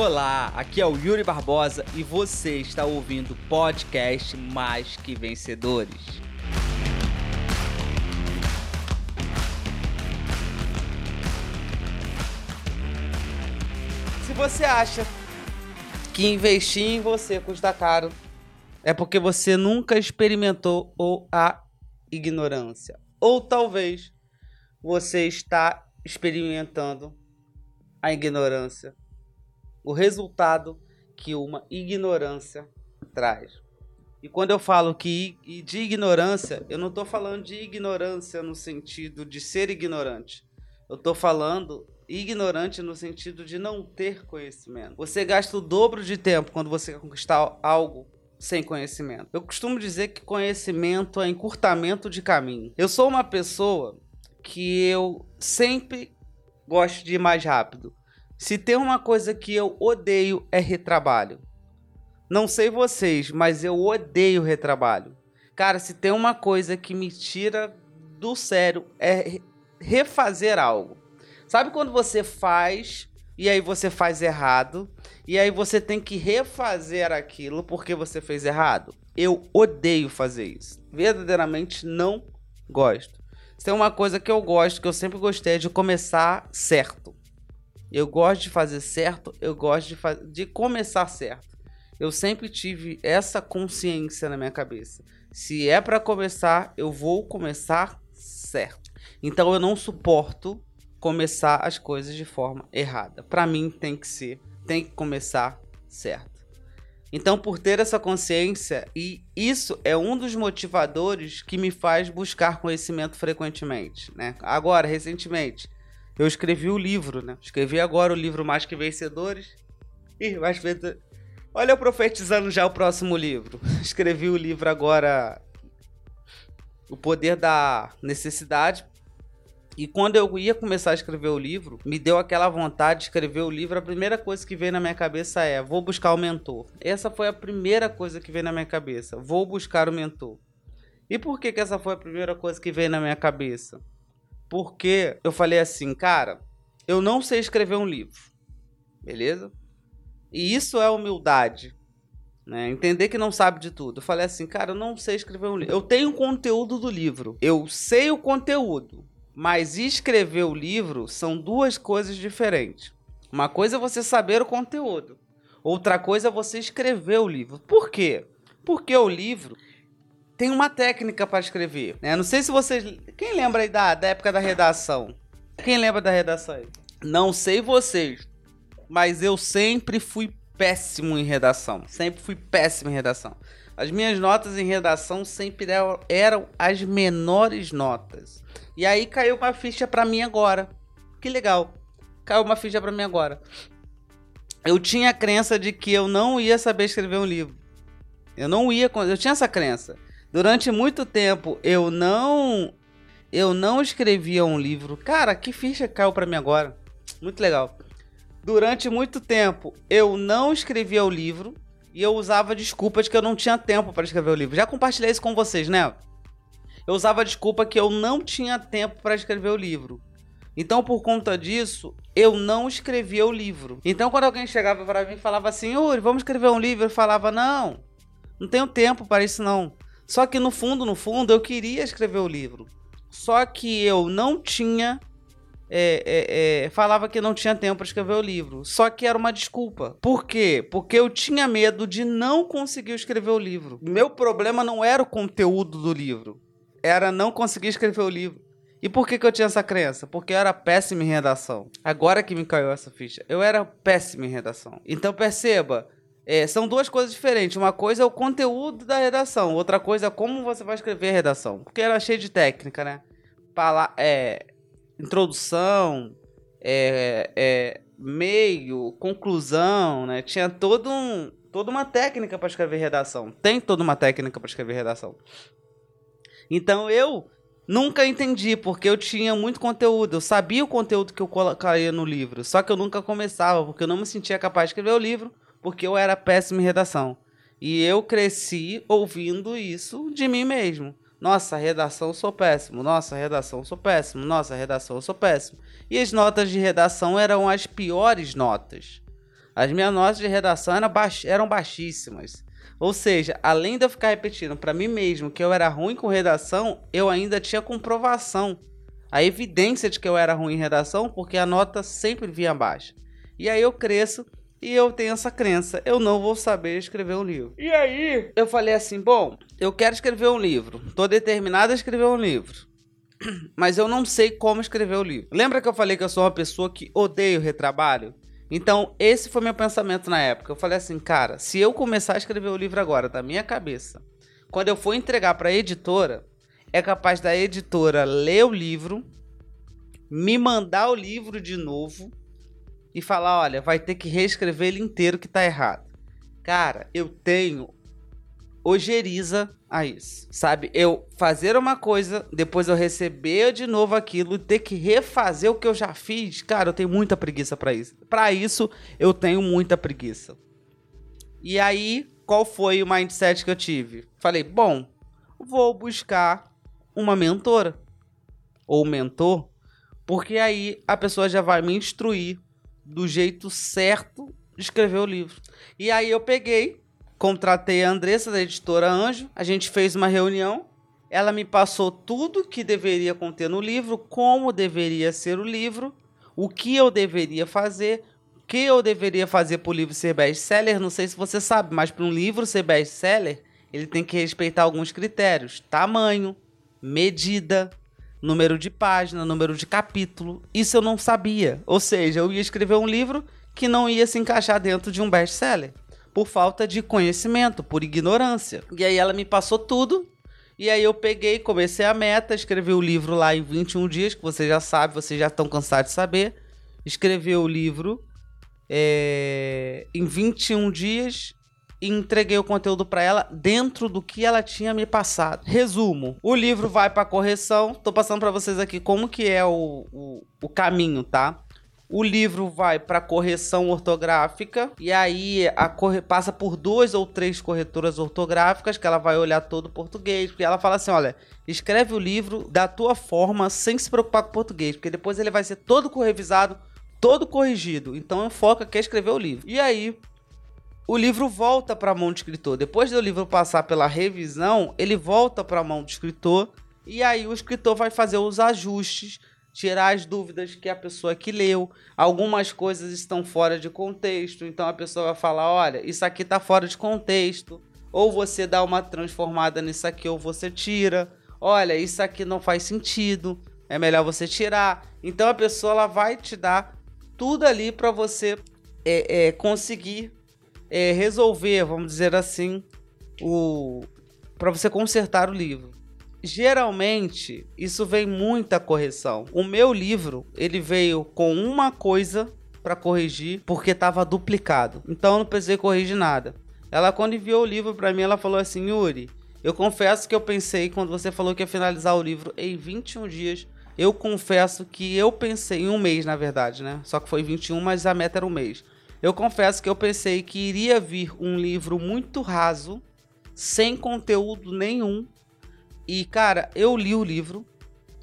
Olá, aqui é o Yuri Barbosa e você está ouvindo o podcast Mais Que Vencedores. Se você acha que investir em você custa caro, é porque você nunca experimentou ou a ignorância. Ou talvez você está experimentando a ignorância o resultado que uma ignorância traz. E quando eu falo que de ignorância, eu não estou falando de ignorância no sentido de ser ignorante. Eu estou falando ignorante no sentido de não ter conhecimento. Você gasta o dobro de tempo quando você quer conquistar algo sem conhecimento. Eu costumo dizer que conhecimento é encurtamento de caminho. Eu sou uma pessoa que eu sempre gosto de ir mais rápido. Se tem uma coisa que eu odeio é retrabalho. Não sei vocês, mas eu odeio retrabalho. Cara, se tem uma coisa que me tira do sério é refazer algo. Sabe quando você faz e aí você faz errado e aí você tem que refazer aquilo porque você fez errado? Eu odeio fazer isso. Verdadeiramente não gosto. Se tem uma coisa que eu gosto, que eu sempre gostei, é de começar certo. Eu gosto de fazer certo, eu gosto de, de começar certo. Eu sempre tive essa consciência na minha cabeça. Se é para começar, eu vou começar certo. Então eu não suporto começar as coisas de forma errada. Para mim tem que ser, tem que começar certo. Então, por ter essa consciência, e isso é um dos motivadores que me faz buscar conhecimento frequentemente, né? Agora, recentemente, eu escrevi o livro, né? Escrevi agora o livro Mais Que Vencedores. Ih, mais vencedores. Olha eu profetizando já o próximo livro. Escrevi o livro agora. O Poder da Necessidade. E quando eu ia começar a escrever o livro, me deu aquela vontade de escrever o livro. A primeira coisa que veio na minha cabeça é: vou buscar o mentor. Essa foi a primeira coisa que veio na minha cabeça. Vou buscar o mentor. E por que, que essa foi a primeira coisa que veio na minha cabeça? Porque eu falei assim, cara, eu não sei escrever um livro. Beleza? E isso é humildade. Né? Entender que não sabe de tudo. Eu falei assim, cara, eu não sei escrever um livro. Eu tenho o conteúdo do livro. Eu sei o conteúdo. Mas escrever o livro são duas coisas diferentes. Uma coisa é você saber o conteúdo. Outra coisa é você escrever o livro. Por quê? Porque o livro tem uma técnica para escrever. Né? Não sei se vocês. Quem lembra aí da, da época da redação? Quem lembra da redação aí? Não sei vocês, mas eu sempre fui péssimo em redação. Sempre fui péssimo em redação. As minhas notas em redação sempre eram as menores notas. E aí caiu uma ficha para mim agora. Que legal. Caiu uma ficha para mim agora. Eu tinha a crença de que eu não ia saber escrever um livro. Eu não ia, eu tinha essa crença. Durante muito tempo eu não eu não escrevia um livro. Cara, que ficha caiu para mim agora. Muito legal. Durante muito tempo eu não escrevia o livro e eu usava desculpas que eu não tinha tempo para escrever o livro. Já compartilhei isso com vocês, né? Eu usava desculpa que eu não tinha tempo para escrever o livro. Então, por conta disso, eu não escrevia o livro. Então, quando alguém chegava para mim e falava assim, Uri, vamos escrever um livro, eu falava, não, não tenho tempo para isso não. Só que no fundo, no fundo, eu queria escrever o livro. Só que eu não tinha. É, é, é, falava que não tinha tempo para escrever o livro. Só que era uma desculpa. Por quê? Porque eu tinha medo de não conseguir escrever o livro. Meu problema não era o conteúdo do livro, era não conseguir escrever o livro. E por que, que eu tinha essa crença? Porque eu era péssimo em redação. Agora que me caiu essa ficha, eu era péssimo em redação. Então perceba, é, são duas coisas diferentes. Uma coisa é o conteúdo da redação, outra coisa é como você vai escrever a redação. Porque era cheio de técnica, né? Pala é, introdução, é, é, meio, conclusão, né? Tinha todo um, toda uma técnica para escrever redação. Tem toda uma técnica para escrever redação. Então eu nunca entendi, porque eu tinha muito conteúdo. Eu sabia o conteúdo que eu colocaria no livro, só que eu nunca começava, porque eu não me sentia capaz de escrever o livro porque eu era péssimo em redação. E eu cresci ouvindo isso de mim mesmo. Nossa, redação sou péssimo. Nossa, redação sou péssimo. Nossa, redação sou péssimo. E as notas de redação eram as piores notas. As minhas notas de redação eram, baix... eram baixíssimas. Ou seja, além de eu ficar repetindo para mim mesmo que eu era ruim com redação, eu ainda tinha comprovação. A evidência de que eu era ruim em redação, porque a nota sempre vinha baixa. E aí eu cresço e eu tenho essa crença, eu não vou saber escrever um livro. E aí, eu falei assim, bom, eu quero escrever um livro. Tô determinado a escrever um livro. Mas eu não sei como escrever o livro. Lembra que eu falei que eu sou uma pessoa que odeio retrabalho? Então, esse foi meu pensamento na época. Eu falei assim, cara, se eu começar a escrever o livro agora, da minha cabeça, quando eu for entregar para a editora, é capaz da editora ler o livro, me mandar o livro de novo e falar: olha, vai ter que reescrever ele inteiro que tá errado. Cara, eu tenho ojeriza a isso, sabe? Eu fazer uma coisa, depois eu receber de novo aquilo, ter que refazer o que eu já fiz, cara, eu tenho muita preguiça para isso. Para isso, eu tenho muita preguiça. E aí, qual foi o mindset que eu tive? Falei, bom, vou buscar uma mentora ou mentor, porque aí a pessoa já vai me instruir do jeito certo escrever o livro. E aí eu peguei contratei a Andressa da editora Anjo, a gente fez uma reunião, ela me passou tudo que deveria conter no livro, como deveria ser o livro, o que eu deveria fazer, o que eu deveria fazer para o livro ser best-seller, não sei se você sabe, mas para um livro ser best-seller, ele tem que respeitar alguns critérios, tamanho, medida, número de página, número de capítulo. Isso eu não sabia. Ou seja, eu ia escrever um livro que não ia se encaixar dentro de um best-seller por falta de conhecimento, por ignorância. E aí ela me passou tudo. E aí eu peguei, comecei a meta, escrevi o livro lá em 21 dias, que você já sabe, vocês já estão cansados de saber. Escrevi o livro é, em 21 dias e entreguei o conteúdo para ela dentro do que ela tinha me passado. Resumo: o livro vai para correção. Tô passando para vocês aqui como que é o, o, o caminho, tá? O livro vai para correção ortográfica e aí corre... passa por duas ou três corretoras ortográficas que ela vai olhar todo o português, porque ela fala assim, olha, escreve o livro da tua forma sem se preocupar com o português, porque depois ele vai ser todo revisado, todo corrigido. Então aqui é escrever o livro. E aí o livro volta para a mão do escritor. Depois do livro passar pela revisão, ele volta para a mão do escritor e aí o escritor vai fazer os ajustes tirar as dúvidas que a pessoa que leu. Algumas coisas estão fora de contexto, então a pessoa vai falar: olha, isso aqui está fora de contexto. Ou você dá uma transformada nisso aqui, ou você tira. Olha, isso aqui não faz sentido, é melhor você tirar. Então a pessoa ela vai te dar tudo ali para você é, é, conseguir é, resolver, vamos dizer assim, o para você consertar o livro geralmente isso vem muita correção. O meu livro, ele veio com uma coisa para corrigir porque estava duplicado. Então eu não precisei corrigir nada. Ela quando enviou o livro para mim, ela falou assim: "Yuri, eu confesso que eu pensei quando você falou que ia finalizar o livro em 21 dias, eu confesso que eu pensei em um mês, na verdade, né? Só que foi 21, mas a meta era um mês. Eu confesso que eu pensei que iria vir um livro muito raso, sem conteúdo nenhum, e, cara, eu li o livro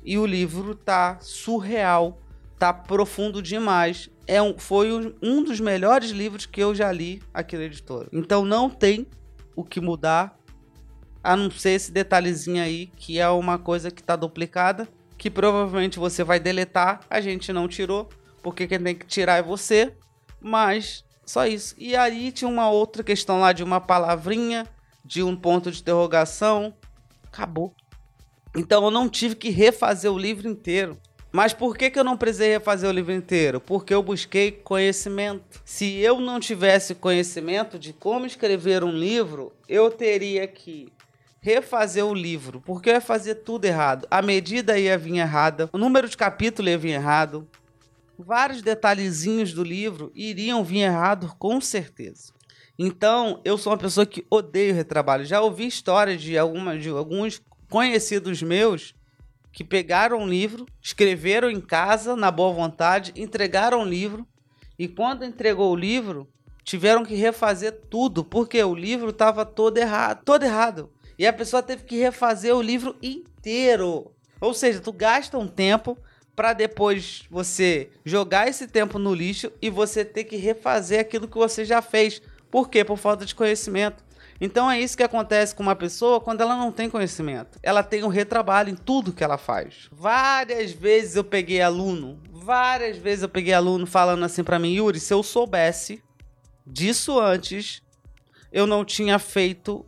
e o livro tá surreal, tá profundo demais. É um, foi um dos melhores livros que eu já li aqui na editora. Então não tem o que mudar, a não ser esse detalhezinho aí, que é uma coisa que tá duplicada, que provavelmente você vai deletar. A gente não tirou, porque quem tem que tirar é você. Mas só isso. E aí tinha uma outra questão lá de uma palavrinha, de um ponto de interrogação acabou. Então eu não tive que refazer o livro inteiro. Mas por que, que eu não precisei refazer o livro inteiro? Porque eu busquei conhecimento. Se eu não tivesse conhecimento de como escrever um livro, eu teria que refazer o livro, porque eu ia fazer tudo errado. A medida ia vir errada, o número de capítulo ia vir errado, vários detalhezinhos do livro iriam vir errado com certeza. Então, eu sou uma pessoa que odeio retrabalho. Já ouvi histórias de, alguma, de alguns conhecidos meus que pegaram um livro, escreveram em casa, na boa vontade, entregaram o livro e quando entregou o livro, tiveram que refazer tudo, porque o livro estava todo errado, todo errado. E a pessoa teve que refazer o livro inteiro. Ou seja, tu gasta um tempo para depois você jogar esse tempo no lixo e você ter que refazer aquilo que você já fez. Por quê? Por falta de conhecimento. Então é isso que acontece com uma pessoa quando ela não tem conhecimento. Ela tem um retrabalho em tudo que ela faz. Várias vezes eu peguei aluno, várias vezes eu peguei aluno falando assim para mim, Yuri, se eu soubesse disso antes, eu não tinha feito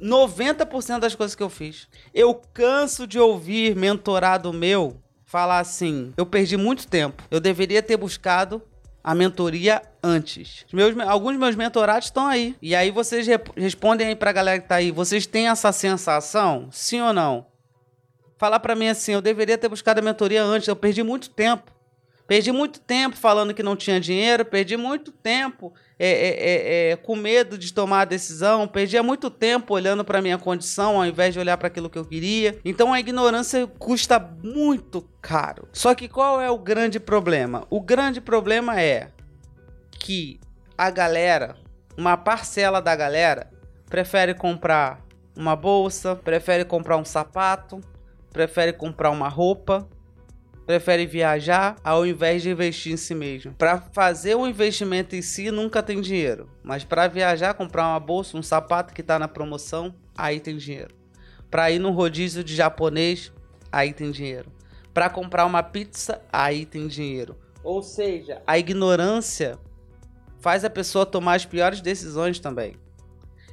90% das coisas que eu fiz. Eu canso de ouvir mentorado meu falar assim: eu perdi muito tempo. Eu deveria ter buscado a mentoria antes. Meus, alguns meus mentorados estão aí. E aí vocês rep respondem aí pra galera que tá aí. Vocês têm essa sensação? Sim ou não? Falar para mim assim, eu deveria ter buscado a mentoria antes. Eu perdi muito tempo. Perdi muito tempo falando que não tinha dinheiro, perdi muito tempo é, é, é, é com medo de tomar a decisão, perdi muito tempo olhando para minha condição ao invés de olhar para aquilo que eu queria. Então a ignorância custa muito caro. Só que qual é o grande problema? O grande problema é que a galera, uma parcela da galera, prefere comprar uma bolsa, prefere comprar um sapato, prefere comprar uma roupa, prefere viajar ao invés de investir em si mesmo. Para fazer o investimento em si nunca tem dinheiro, mas para viajar, comprar uma bolsa, um sapato que está na promoção, aí tem dinheiro. Para ir no rodízio de japonês, aí tem dinheiro. Para comprar uma pizza, aí tem dinheiro. Ou seja, a ignorância faz a pessoa tomar as piores decisões também.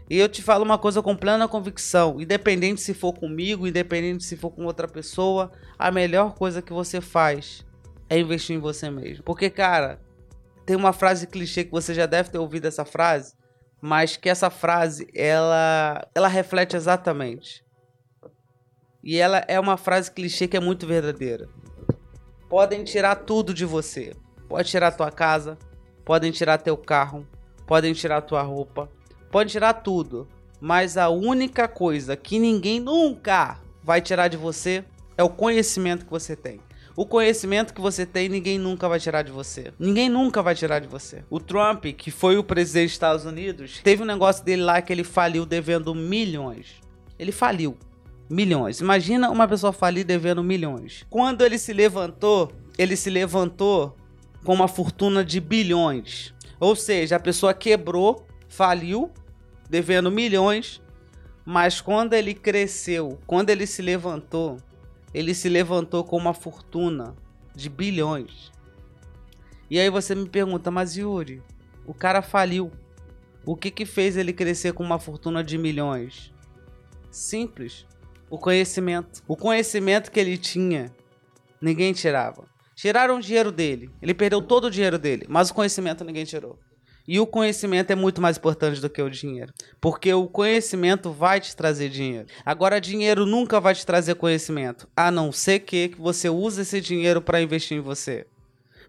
E eu te falo uma coisa com plena convicção: independente se for comigo, independente se for com outra pessoa, a melhor coisa que você faz é investir em você mesmo. Porque, cara, tem uma frase clichê que você já deve ter ouvido essa frase, mas que essa frase ela, ela reflete exatamente. E ela é uma frase clichê que é muito verdadeira. Podem tirar tudo de você. Pode tirar tua casa, podem tirar teu carro, podem tirar tua roupa, Pode tirar tudo. Mas a única coisa que ninguém nunca vai tirar de você é o conhecimento que você tem. O conhecimento que você tem, ninguém nunca vai tirar de você. Ninguém nunca vai tirar de você. O Trump, que foi o presidente dos Estados Unidos, teve um negócio dele lá que ele faliu devendo milhões. Ele faliu. Milhões. Imagina uma pessoa falir devendo milhões. Quando ele se levantou, ele se levantou com uma fortuna de bilhões. Ou seja, a pessoa quebrou, faliu devendo milhões, mas quando ele cresceu, quando ele se levantou, ele se levantou com uma fortuna de bilhões. E aí você me pergunta, mas Yuri, o cara faliu. O que que fez ele crescer com uma fortuna de milhões? Simples. O conhecimento. O conhecimento que ele tinha, ninguém tirava. Tiraram o dinheiro dele. Ele perdeu todo o dinheiro dele, mas o conhecimento ninguém tirou. E o conhecimento é muito mais importante do que o dinheiro. Porque o conhecimento vai te trazer dinheiro. Agora, dinheiro nunca vai te trazer conhecimento. A não ser que você use esse dinheiro para investir em você.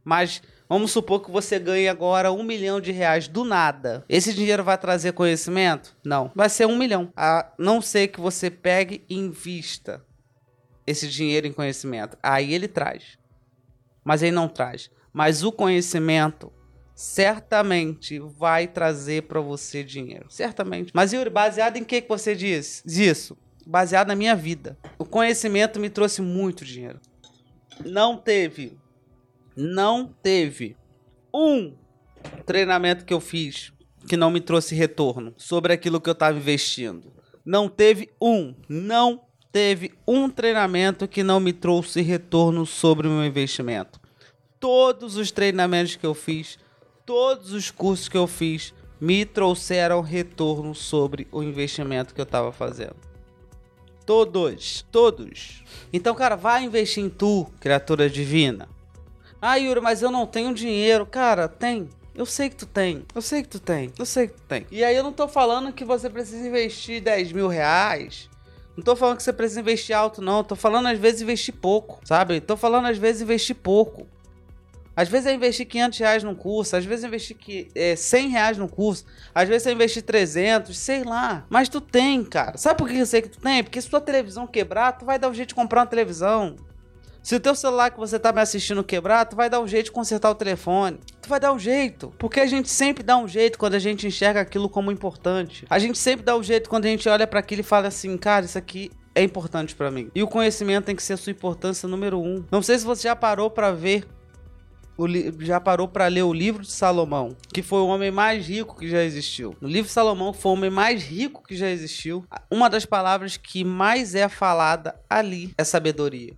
Mas vamos supor que você ganhe agora um milhão de reais do nada. Esse dinheiro vai trazer conhecimento? Não. Vai ser um milhão. A não ser que você pegue e invista esse dinheiro em conhecimento. Aí ele traz. Mas ele não traz. Mas o conhecimento certamente vai trazer para você dinheiro. Certamente. Mas Yuri, baseado em que, que você diz isso? Baseado na minha vida. O conhecimento me trouxe muito dinheiro. Não teve, não teve um treinamento que eu fiz que não me trouxe retorno sobre aquilo que eu estava investindo. Não teve um, não teve um treinamento que não me trouxe retorno sobre o meu investimento. Todos os treinamentos que eu fiz todos os cursos que eu fiz me trouxeram retorno sobre o investimento que eu estava fazendo. Todos, todos. Então, cara, vai investir em tu, criatura divina. Ah, Yuri, mas eu não tenho dinheiro. Cara, tem. Eu sei que tu tem. Eu sei que tu tem. Eu sei que tu tem. E aí eu não tô falando que você precisa investir 10 mil reais. Não tô falando que você precisa investir alto, não. Tô falando às vezes investir pouco, sabe? Tô falando às vezes investir pouco. Às vezes eu investi 500 reais num curso, às vezes eu investi é, 100 reais num curso, às vezes eu investi 300, sei lá. Mas tu tem, cara. Sabe por que eu sei que tu tem? Porque se tua televisão quebrar, tu vai dar um jeito de comprar uma televisão. Se o teu celular que você tá me assistindo quebrar, tu vai dar um jeito de consertar o telefone. Tu vai dar um jeito. Porque a gente sempre dá um jeito quando a gente enxerga aquilo como importante. A gente sempre dá um jeito quando a gente olha para aquilo e fala assim, cara, isso aqui é importante para mim. E o conhecimento tem que ser a sua importância número um. Não sei se você já parou para ver já parou para ler o livro de Salomão, que foi o homem mais rico que já existiu. No livro de Salomão foi o homem mais rico que já existiu. Uma das palavras que mais é falada ali é sabedoria.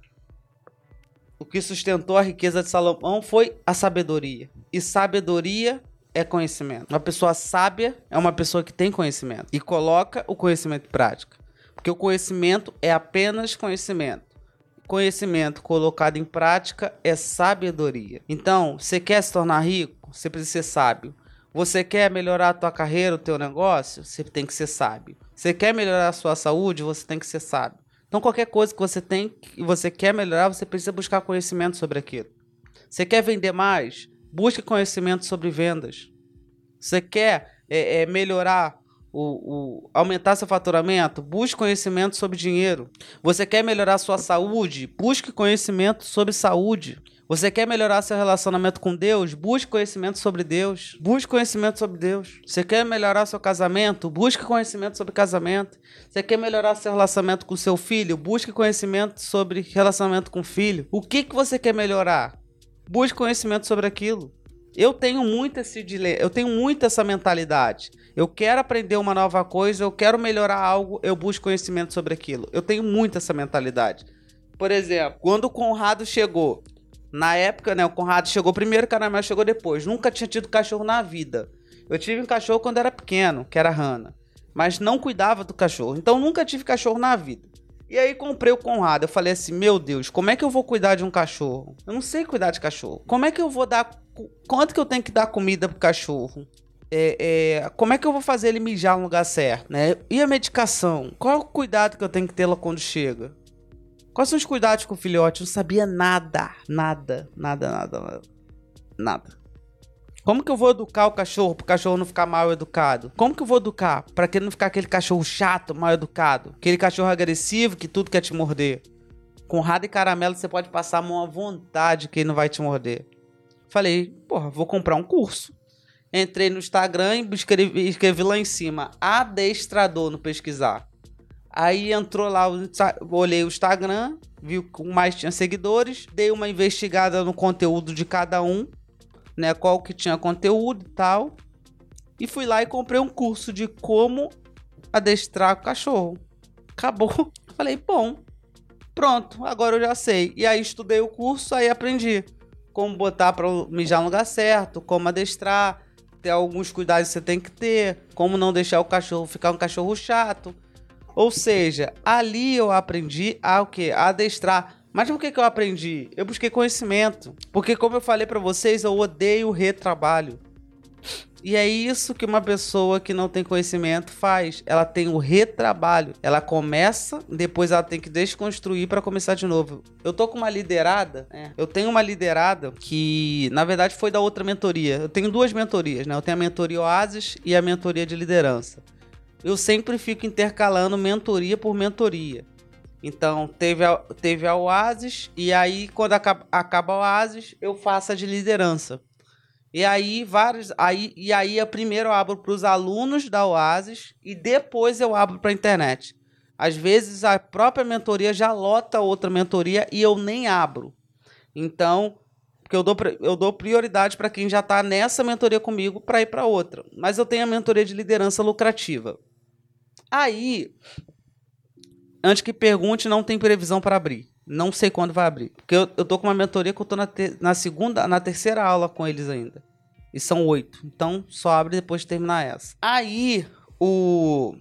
O que sustentou a riqueza de Salomão foi a sabedoria. E sabedoria é conhecimento. Uma pessoa sábia é uma pessoa que tem conhecimento e coloca o conhecimento em prática. Porque o conhecimento é apenas conhecimento. Conhecimento colocado em prática é sabedoria. Então, você quer se tornar rico? Você precisa ser sábio. Você quer melhorar a tua carreira, o teu negócio? Você tem que ser sábio. Você quer melhorar a sua saúde? Você tem que ser sábio. Então, qualquer coisa que você tem e você quer melhorar, você precisa buscar conhecimento sobre aquilo. Você quer vender mais? Busque conhecimento sobre vendas. Você quer é, é, melhorar o, o, aumentar seu faturamento, busque conhecimento sobre dinheiro. Você quer melhorar sua saúde? Busque conhecimento sobre saúde. Você quer melhorar seu relacionamento com Deus? Busque conhecimento sobre Deus. Busque conhecimento sobre Deus. Você quer melhorar seu casamento? Busque conhecimento sobre casamento. Você quer melhorar seu relacionamento com seu filho? Busque conhecimento sobre relacionamento com filho. O que, que você quer melhorar? Busque conhecimento sobre aquilo. Eu tenho muito esse dilema, eu tenho muito essa mentalidade. Eu quero aprender uma nova coisa, eu quero melhorar algo, eu busco conhecimento sobre aquilo. Eu tenho muito essa mentalidade. Por exemplo, quando o Conrado chegou, na época, né, o Conrado chegou primeiro, o Caramelo chegou depois. Nunca tinha tido cachorro na vida. Eu tive um cachorro quando era pequeno, que era Rana, mas não cuidava do cachorro. Então nunca tive cachorro na vida. E aí comprei o Conrado. Eu falei assim: Meu Deus, como é que eu vou cuidar de um cachorro? Eu não sei cuidar de cachorro. Como é que eu vou dar. Quanto que eu tenho que dar comida pro cachorro? É, é, como é que eu vou fazer ele mijar no lugar certo, né? E a medicação? Qual é o cuidado que eu tenho que ter lá quando chega? Quais são os cuidados com o filhote? Eu não sabia nada, nada, nada, nada, nada. nada. Como que eu vou educar o cachorro para o cachorro não ficar mal educado? Como que eu vou educar para que ele não ficar aquele cachorro chato, mal educado? Aquele cachorro agressivo que tudo quer te morder. Com rada e caramelo você pode passar a mão à vontade que ele não vai te morder. Falei, porra, vou comprar um curso. Entrei no Instagram e escrevi, escrevi lá em cima, adestrador no pesquisar. Aí entrou lá, olhei o Instagram, viu que mais tinha seguidores, dei uma investigada no conteúdo de cada um né, qual que tinha conteúdo e tal. E fui lá e comprei um curso de como adestrar o cachorro. Acabou. Falei, bom, pronto, agora eu já sei. E aí estudei o curso, aí aprendi como botar para mijar no lugar certo, como adestrar, ter alguns cuidados que você tem que ter, como não deixar o cachorro ficar um cachorro chato. Ou seja, ali eu aprendi a o quê? A adestrar mas por que, que eu aprendi? Eu busquei conhecimento. Porque, como eu falei para vocês, eu odeio o retrabalho. E é isso que uma pessoa que não tem conhecimento faz. Ela tem o retrabalho. Ela começa, depois ela tem que desconstruir para começar de novo. Eu tô com uma liderada, né? Eu tenho uma liderada que, na verdade, foi da outra mentoria. Eu tenho duas mentorias, né? Eu tenho a mentoria Oasis e a mentoria de liderança. Eu sempre fico intercalando mentoria por mentoria. Então, teve a, teve a Oasis, e aí, quando acaba, acaba a Oasis, eu faço a de liderança. E aí, vários. Aí, e aí, eu primeiro eu abro para os alunos da Oasis e depois eu abro para a internet. Às vezes a própria mentoria já lota outra mentoria e eu nem abro. Então, porque eu dou, eu dou prioridade para quem já está nessa mentoria comigo para ir para outra. Mas eu tenho a mentoria de liderança lucrativa. Aí, antes que pergunte, não tem previsão para abrir. Não sei quando vai abrir. Porque eu, eu tô com uma mentoria que eu tô na, na segunda, na terceira aula com eles ainda. E são oito. Então só abre depois de terminar essa. Aí, o.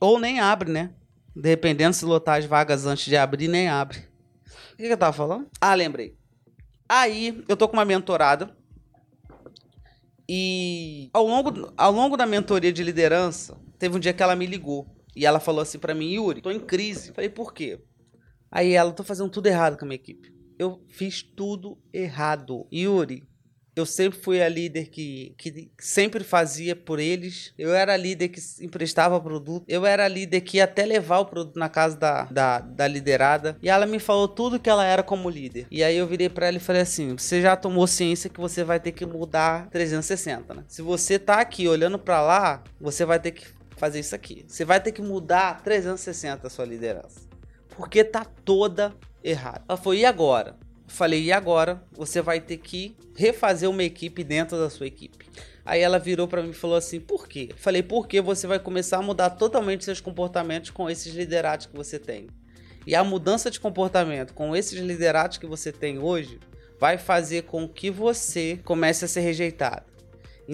Ou nem abre, né? Dependendo se lotar as vagas antes de abrir, nem abre. O que, que eu tava falando? Ah, lembrei. Aí, eu tô com uma mentorada. E ao longo, ao longo da mentoria de liderança, teve um dia que ela me ligou. E ela falou assim para mim, Yuri, tô em crise. Falei, por quê? Aí ela, tô fazendo tudo errado com a minha equipe. Eu fiz tudo errado. Yuri, eu sempre fui a líder que, que sempre fazia por eles. Eu era a líder que emprestava produto. Eu era a líder que ia até levar o produto na casa da, da, da liderada. E ela me falou tudo que ela era como líder. E aí eu virei para ela e falei assim: você já tomou ciência que você vai ter que mudar 360, né? Se você tá aqui olhando para lá, você vai ter que fazer isso aqui. Você vai ter que mudar 360 a sua liderança. Porque tá toda errada. Ela falou, e agora? Eu falei, e agora? Você vai ter que refazer uma equipe dentro da sua equipe. Aí ela virou para mim e falou assim: por quê? Eu falei, porque você vai começar a mudar totalmente seus comportamentos com esses liderados que você tem. E a mudança de comportamento com esses liderados que você tem hoje vai fazer com que você comece a ser rejeitado.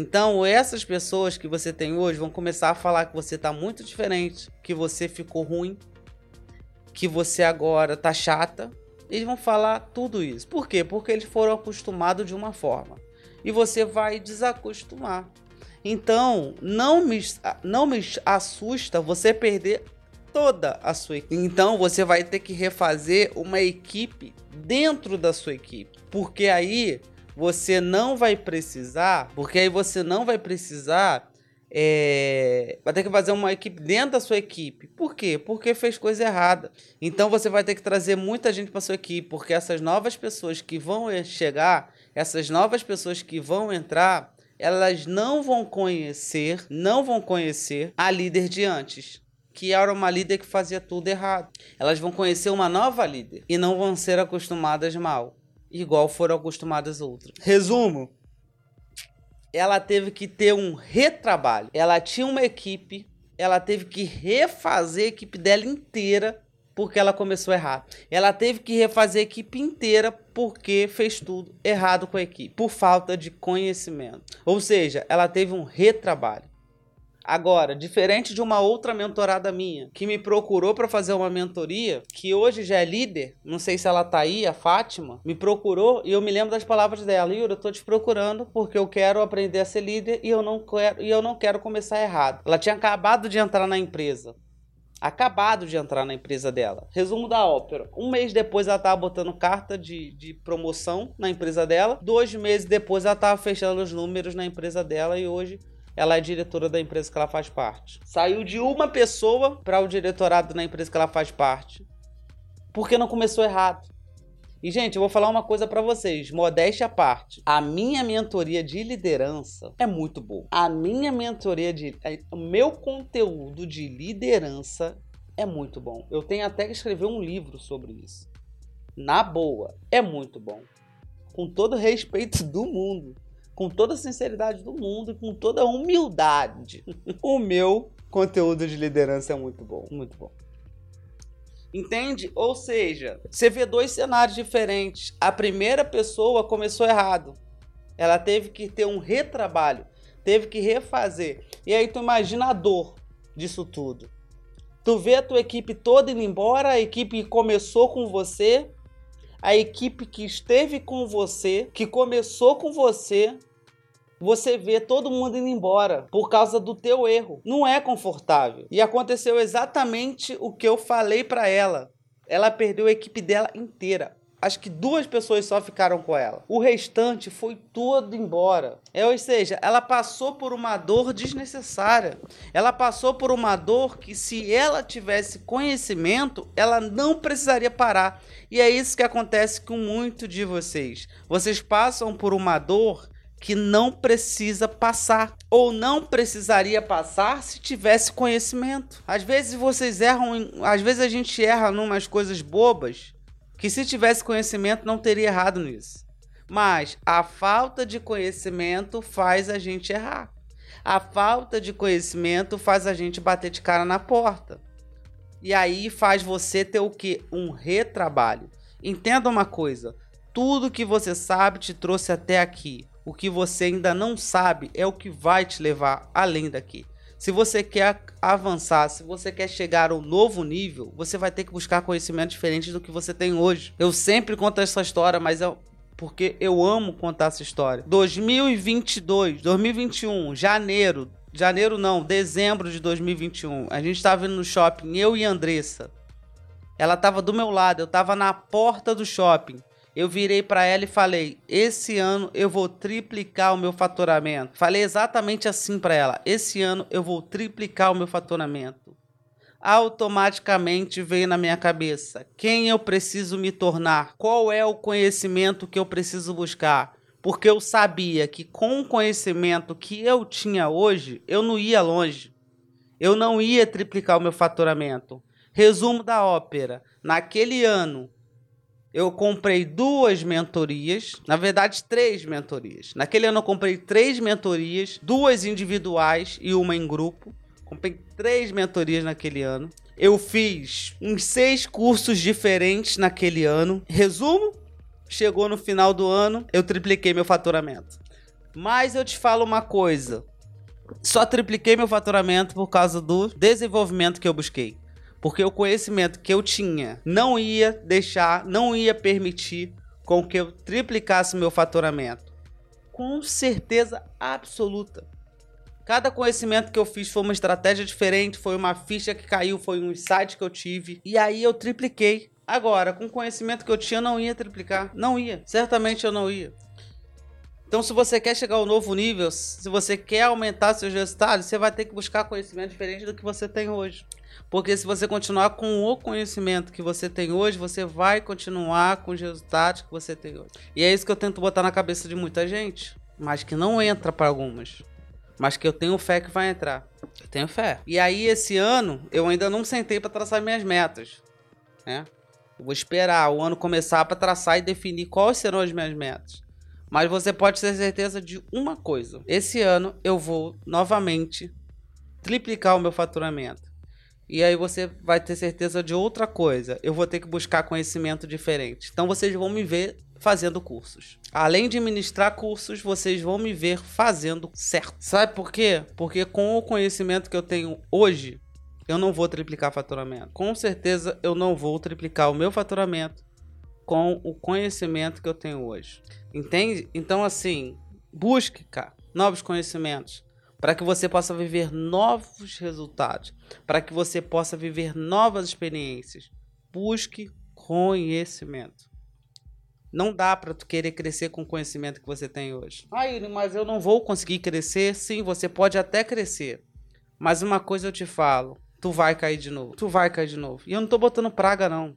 Então, essas pessoas que você tem hoje vão começar a falar que você está muito diferente, que você ficou ruim, que você agora tá chata. Eles vão falar tudo isso. Por quê? Porque eles foram acostumados de uma forma. E você vai desacostumar. Então, não me, não me assusta você perder toda a sua equipe. Então, você vai ter que refazer uma equipe dentro da sua equipe. Porque aí você não vai precisar, porque aí você não vai precisar é, vai ter que fazer uma equipe dentro da sua equipe. Por quê? Porque fez coisa errada. Então você vai ter que trazer muita gente para sua equipe, porque essas novas pessoas que vão chegar, essas novas pessoas que vão entrar, elas não vão conhecer, não vão conhecer a líder de antes, que era uma líder que fazia tudo errado. Elas vão conhecer uma nova líder e não vão ser acostumadas mal igual foram acostumadas outras. Resumo: ela teve que ter um retrabalho. Ela tinha uma equipe, ela teve que refazer a equipe dela inteira porque ela começou errado. Ela teve que refazer a equipe inteira porque fez tudo errado com a equipe, por falta de conhecimento. Ou seja, ela teve um retrabalho. Agora, diferente de uma outra mentorada minha, que me procurou para fazer uma mentoria, que hoje já é líder, não sei se ela tá aí, a Fátima, me procurou e eu me lembro das palavras dela. Yuri, eu tô te procurando porque eu quero aprender a ser líder e eu não quero, e eu não quero começar errado. Ela tinha acabado de entrar na empresa acabado de entrar na empresa dela. Resumo da ópera. Um mês depois ela estava botando carta de, de promoção na empresa dela. Dois meses depois ela estava fechando os números na empresa dela e hoje ela é diretora da empresa que ela faz parte. Saiu de uma pessoa para o diretorado na empresa que ela faz parte. Porque não começou errado. E, gente, eu vou falar uma coisa para vocês, modéstia à parte. A minha mentoria de liderança é muito boa. A minha mentoria de. É, o meu conteúdo de liderança é muito bom. Eu tenho até que escrever um livro sobre isso. Na boa, é muito bom. Com todo respeito do mundo com toda a sinceridade do mundo e com toda a humildade. o meu conteúdo de liderança é muito bom, muito bom. Entende? Ou seja, você vê dois cenários diferentes. A primeira pessoa começou errado. Ela teve que ter um retrabalho, teve que refazer. E aí tu imagina a dor disso tudo. Tu vê a tua equipe toda indo embora, a equipe que começou com você, a equipe que esteve com você, que começou com você, você vê todo mundo indo embora por causa do teu erro. Não é confortável. E aconteceu exatamente o que eu falei para ela. Ela perdeu a equipe dela inteira. Acho que duas pessoas só ficaram com ela. O restante foi todo embora. É, ou seja, ela passou por uma dor desnecessária. Ela passou por uma dor que, se ela tivesse conhecimento, ela não precisaria parar. E é isso que acontece com muito de vocês. Vocês passam por uma dor que não precisa passar ou não precisaria passar se tivesse conhecimento. Às vezes vocês erram, às vezes a gente erra numas coisas bobas que se tivesse conhecimento não teria errado nisso. Mas a falta de conhecimento faz a gente errar. A falta de conhecimento faz a gente bater de cara na porta. E aí faz você ter o que? Um retrabalho. Entenda uma coisa: tudo que você sabe te trouxe até aqui. O que você ainda não sabe é o que vai te levar além daqui. Se você quer avançar, se você quer chegar a um novo nível, você vai ter que buscar conhecimento diferente do que você tem hoje. Eu sempre conto essa história, mas é porque eu amo contar essa história. 2022, 2021, janeiro, janeiro não, dezembro de 2021. A gente estava indo no shopping, eu e Andressa. Ela estava do meu lado, eu estava na porta do shopping eu virei para ela e falei: "Esse ano eu vou triplicar o meu faturamento". Falei exatamente assim para ela: "Esse ano eu vou triplicar o meu faturamento". Automaticamente veio na minha cabeça: quem eu preciso me tornar? Qual é o conhecimento que eu preciso buscar? Porque eu sabia que com o conhecimento que eu tinha hoje, eu não ia longe. eu não ia triplicar o meu faturamento. Resumo da ópera: naquele ano, eu comprei duas mentorias, na verdade, três mentorias. Naquele ano, eu comprei três mentorias, duas individuais e uma em grupo. Comprei três mentorias naquele ano. Eu fiz uns seis cursos diferentes naquele ano. Resumo: chegou no final do ano, eu tripliquei meu faturamento. Mas eu te falo uma coisa: só tripliquei meu faturamento por causa do desenvolvimento que eu busquei. Porque o conhecimento que eu tinha não ia deixar, não ia permitir com que eu triplicasse meu faturamento. Com certeza absoluta. Cada conhecimento que eu fiz foi uma estratégia diferente, foi uma ficha que caiu, foi um insight que eu tive. E aí eu tripliquei. Agora, com o conhecimento que eu tinha, eu não ia triplicar. Não ia. Certamente eu não ia. Então, se você quer chegar ao novo nível, se você quer aumentar seus resultados, você vai ter que buscar conhecimento diferente do que você tem hoje. Porque se você continuar com o conhecimento que você tem hoje, você vai continuar com os resultados que você tem hoje. E é isso que eu tento botar na cabeça de muita gente, mas que não entra para algumas. Mas que eu tenho fé que vai entrar. Eu tenho fé. E aí, esse ano, eu ainda não sentei para traçar minhas metas. Né? Eu vou esperar o ano começar para traçar e definir quais serão as minhas metas. Mas você pode ter certeza de uma coisa: esse ano eu vou novamente triplicar o meu faturamento. E aí você vai ter certeza de outra coisa. Eu vou ter que buscar conhecimento diferente. Então vocês vão me ver fazendo cursos. Além de ministrar cursos, vocês vão me ver fazendo certo. Sabe por quê? Porque com o conhecimento que eu tenho hoje, eu não vou triplicar faturamento. Com certeza eu não vou triplicar o meu faturamento com o conhecimento que eu tenho hoje. Entende? Então, assim, busque, cara, novos conhecimentos para que você possa viver novos resultados, para que você possa viver novas experiências. Busque conhecimento. Não dá para tu querer crescer com o conhecimento que você tem hoje. Aí, mas eu não vou conseguir crescer. Sim, você pode até crescer. Mas uma coisa eu te falo, tu vai cair de novo. Tu vai cair de novo. E eu não tô botando praga não.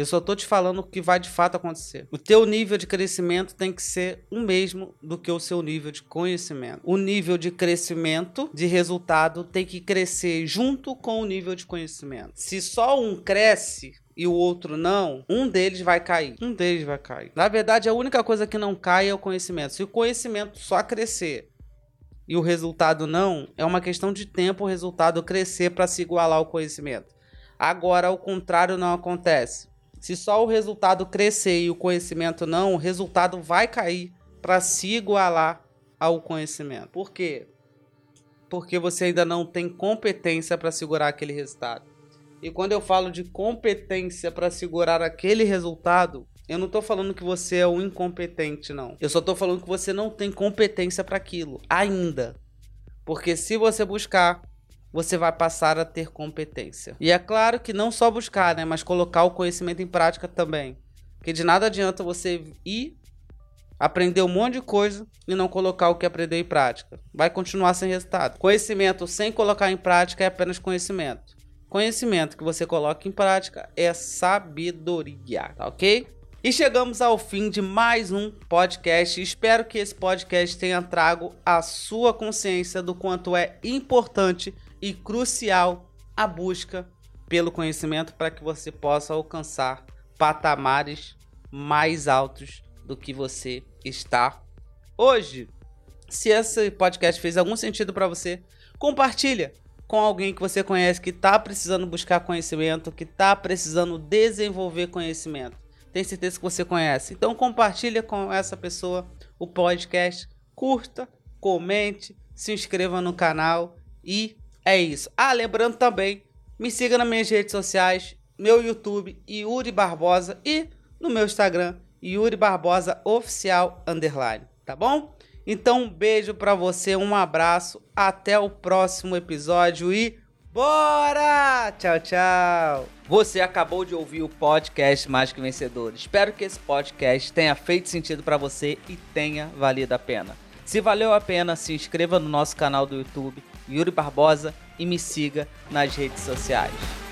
Eu só tô te falando o que vai de fato acontecer. O teu nível de crescimento tem que ser o mesmo do que o seu nível de conhecimento. O nível de crescimento, de resultado, tem que crescer junto com o nível de conhecimento. Se só um cresce, e o outro não, um deles vai cair. Um deles vai cair. Na verdade, a única coisa que não cai é o conhecimento. Se o conhecimento só crescer e o resultado não, é uma questão de tempo o resultado crescer para se igualar ao conhecimento. Agora, o contrário não acontece. Se só o resultado crescer e o conhecimento não, o resultado vai cair para se igualar ao conhecimento. Por quê? Porque você ainda não tem competência para segurar aquele resultado. E quando eu falo de competência para segurar aquele resultado, eu não estou falando que você é um incompetente, não. Eu só estou falando que você não tem competência para aquilo ainda. Porque se você buscar você vai passar a ter competência. E é claro que não só buscar, né, mas colocar o conhecimento em prática também. Porque de nada adianta você ir aprender um monte de coisa e não colocar o que aprendeu em prática. Vai continuar sem resultado. Conhecimento sem colocar em prática é apenas conhecimento. Conhecimento que você coloca em prática é sabedoria, tá ok? E chegamos ao fim de mais um podcast. Espero que esse podcast tenha trago a sua consciência do quanto é importante e crucial a busca pelo conhecimento para que você possa alcançar patamares mais altos do que você está hoje. Se esse podcast fez algum sentido para você, compartilha com alguém que você conhece que está precisando buscar conhecimento, que está precisando desenvolver conhecimento. Tem certeza que você conhece. Então compartilha com essa pessoa o podcast, curta, comente, se inscreva no canal e é isso. Ah, lembrando também, me siga nas minhas redes sociais, meu YouTube, Yuri Barbosa, e no meu Instagram, Yuri Barbosa Oficial Underline, tá bom? Então, um beijo para você, um abraço, até o próximo episódio e bora! Tchau, tchau! Você acabou de ouvir o podcast Mais que Vencedor. Espero que esse podcast tenha feito sentido para você e tenha valido a pena. Se valeu a pena, se inscreva no nosso canal do YouTube Yuri Barbosa e me siga nas redes sociais.